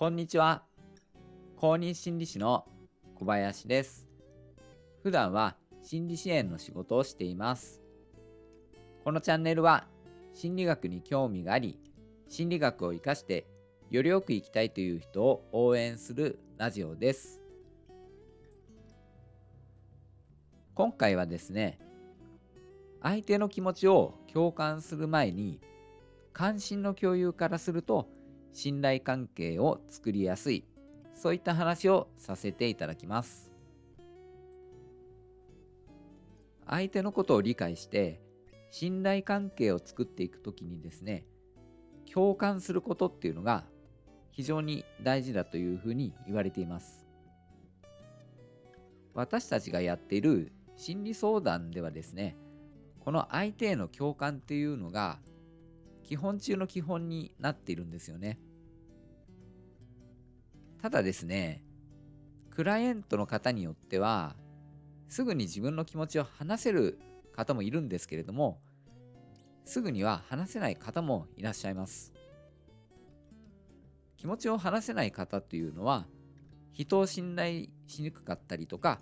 こんにちは。公認心理師の小林です。普段は心理支援の仕事をしています。このチャンネルは心理学に興味があり、心理学を活かしてよりよく生きたいという人を応援するラジオです。今回はですね、相手の気持ちを共感する前に関心の共有からすると信頼関係を作りやすい。そういった話をさせていただきます。相手のことを理解して信頼関係を作っていくときにですね共感することっていうのが非常に大事だというふうに言われています。私たちがやっている心理相談ではですねこの相手への共感っていうのが基本中の基本になっているんですよね。ただですね、クライアントの方によっては、すぐに自分の気持ちを話せる方もいるんですけれども、すぐには話せない方もいらっしゃいます。気持ちを話せない方というのは、人を信頼しにくかったりとか、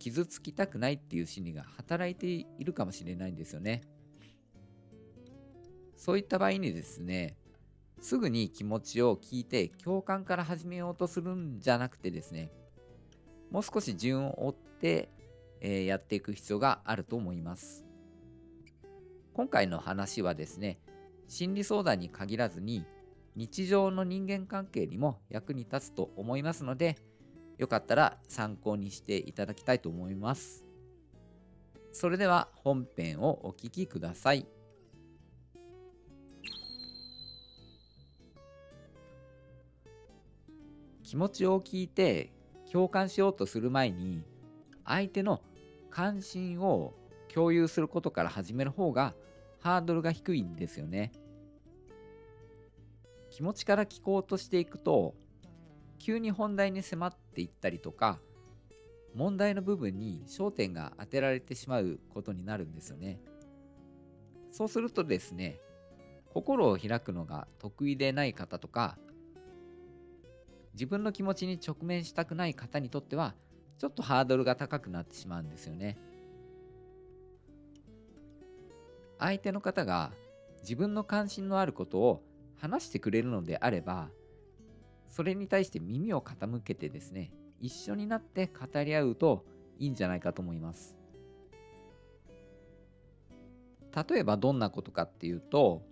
傷つきたくないっていう心理が働いているかもしれないんですよね。そういった場合にですね、すぐに気持ちを聞いて共感から始めようとするんじゃなくてですね、もう少し順を追って、えー、やっていく必要があると思います。今回の話はですね、心理相談に限らずに日常の人間関係にも役に立つと思いますので、よかったら参考にしていただきたいと思います。それでは本編をお聴きください。気持ちを聞いて共感しようとする前に相手の関心を共有することから始める方がハードルが低いんですよね。気持ちから聞こうとしていくと急に本題に迫っていったりとか問題の部分に焦点が当てられてしまうことになるんですよね。そうするとですね心を開くのが得意でない方とか自分の気持ちに直面したくない方にとってはちょっとハードルが高くなってしまうんですよね。相手の方が自分の関心のあることを話してくれるのであればそれに対して耳を傾けてですね一緒になって語り合うといいんじゃないかと思います。例えばどんなことかっていうと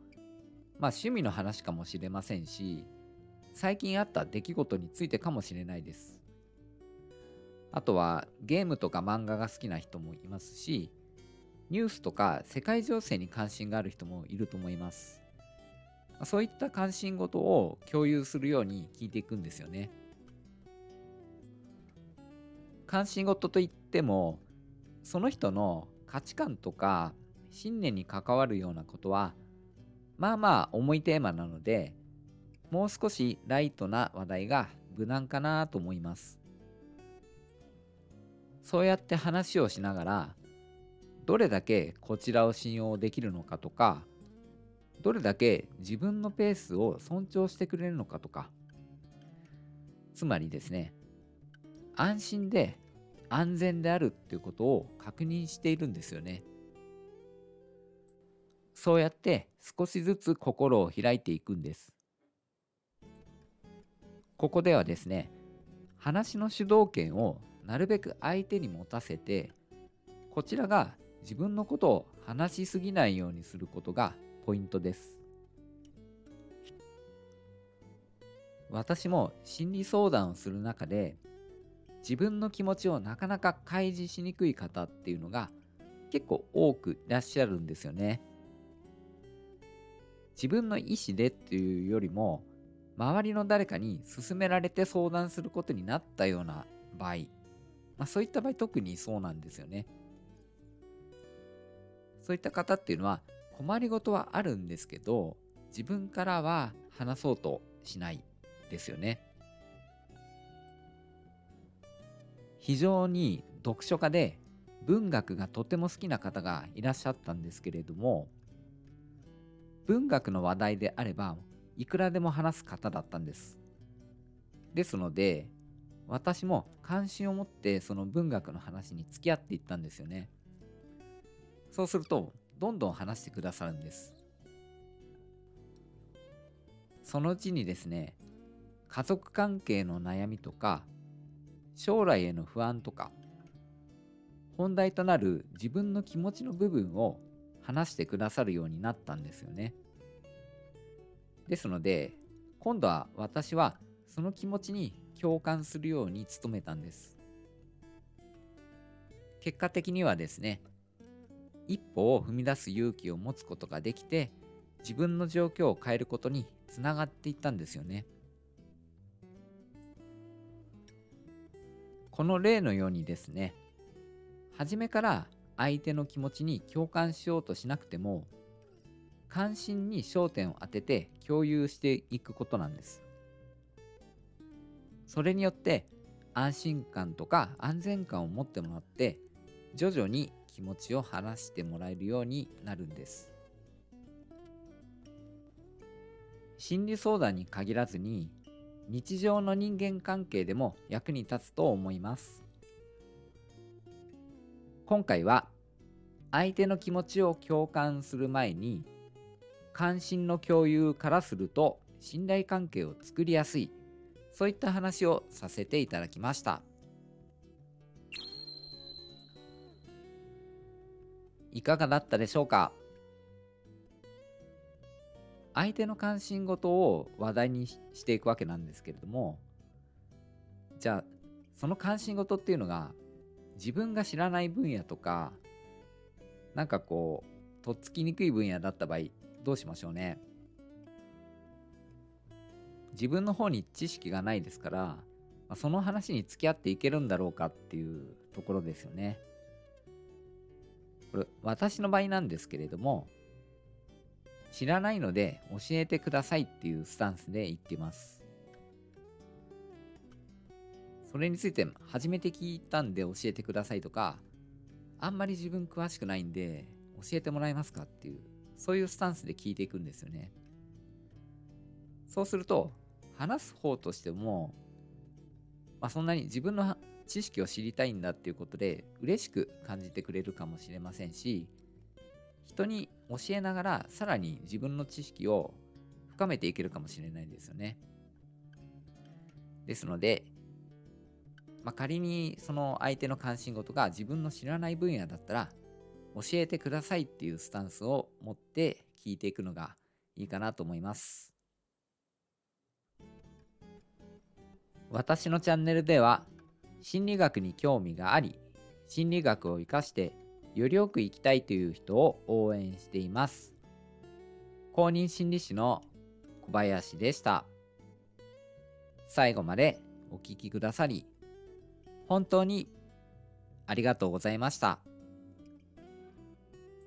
まあ趣味の話かもしれませんし最近あった出来事についてかもしれないです。あとはゲームとか漫画が好きな人もいますし、ニュースとか世界情勢に関心がある人もいると思います。そういった関心事を共有するように聞いていくんですよね。関心事といっても、その人の価値観とか信念に関わるようなことは、まあまあ重いテーマなので、もう少しライトな話題が無難かなと思います。そうやって話をしながら、どれだけこちらを信用できるのかとか、どれだけ自分のペースを尊重してくれるのかとか、つまりですね、安心で安全であるっていうことを確認しているんですよね。そうやって少しずつ心を開いていくんです。ここではですね話の主導権をなるべく相手に持たせてこちらが自分のことを話しすぎないようにすることがポイントです。私も心理相談をする中で自分の気持ちをなかなか開示しにくい方っていうのが結構多くいらっしゃるんですよね。自分の意思でっていうよりも周りの誰かに勧められて相談することになったような場合、まあ、そういった場合特にそうなんですよね。そういった方っていうのは困りごとはあるんですけど自分からは話そうとしないですよね。非常に読書家で文学がとても好きな方がいらっしゃったんですけれども文学の話題であればいくらでも話す方だったんです。ですので私も関心を持ってその文学の話に付き合っていったんですよね。そうするとどんどん話してくださるんです。そのうちにですね家族関係の悩みとか将来への不安とか本題となる自分の気持ちの部分を話してくださるようになったんですよね。ですので今度は私はその気持ちに共感するように努めたんです。結果的にはですね一歩を踏み出す勇気を持つことができて自分の状況を変えることにつながっていったんですよね。この例のようにですね初めから相手の気持ちに共感しようとしなくても関心に焦点を当てて共有していくことなんです。それによって安心感とか安全感を持ってもらって徐々に気持ちを話してもらえるようになるんです。心理相談に限らずに日常の人間関係でも役に立つと思います。今回は相手の気持ちを共感する前に関心の共有からすると信頼関係を作りやすい。そういった話をさせていただきました。いかがだったでしょうか？相手の関心事を話題にしていくわけなんですけれどもじゃあその関心事っていうのが自分が知らない分野とかなんかこうとっつきにくい分野だった場合どうしましょうね自分の方に知識がないですから、その話に付き合っていけるんだろうかっていうところですよね。これ私の場合なんですけれども知らないので教えてくださいっていうスタンスで言ってます。それについて初めて聞いたんで教えてくださいとかあんまり自分詳しくないんで教えてもらえますかっていうそういうスタンスで聞いていくんですよね。そうすると話す方としても、まあ、そんなに自分の知識を知りたいんだっていうことで嬉しく感じてくれるかもしれませんし人に教えながらさらに自分の知識を深めていけるかもしれないですよね。ですので、まあ、仮にその相手の関心事が自分の知らない分野だったら教えてくださいっていうスタンスを持って聞いていくのがいいかなと思います。私のチャンネルでは心理学に興味があり心理学を生かしてよりよく生きたいという人を応援しています公認心理師の小林でした最後までお聴きくださり本当にありがとうございました。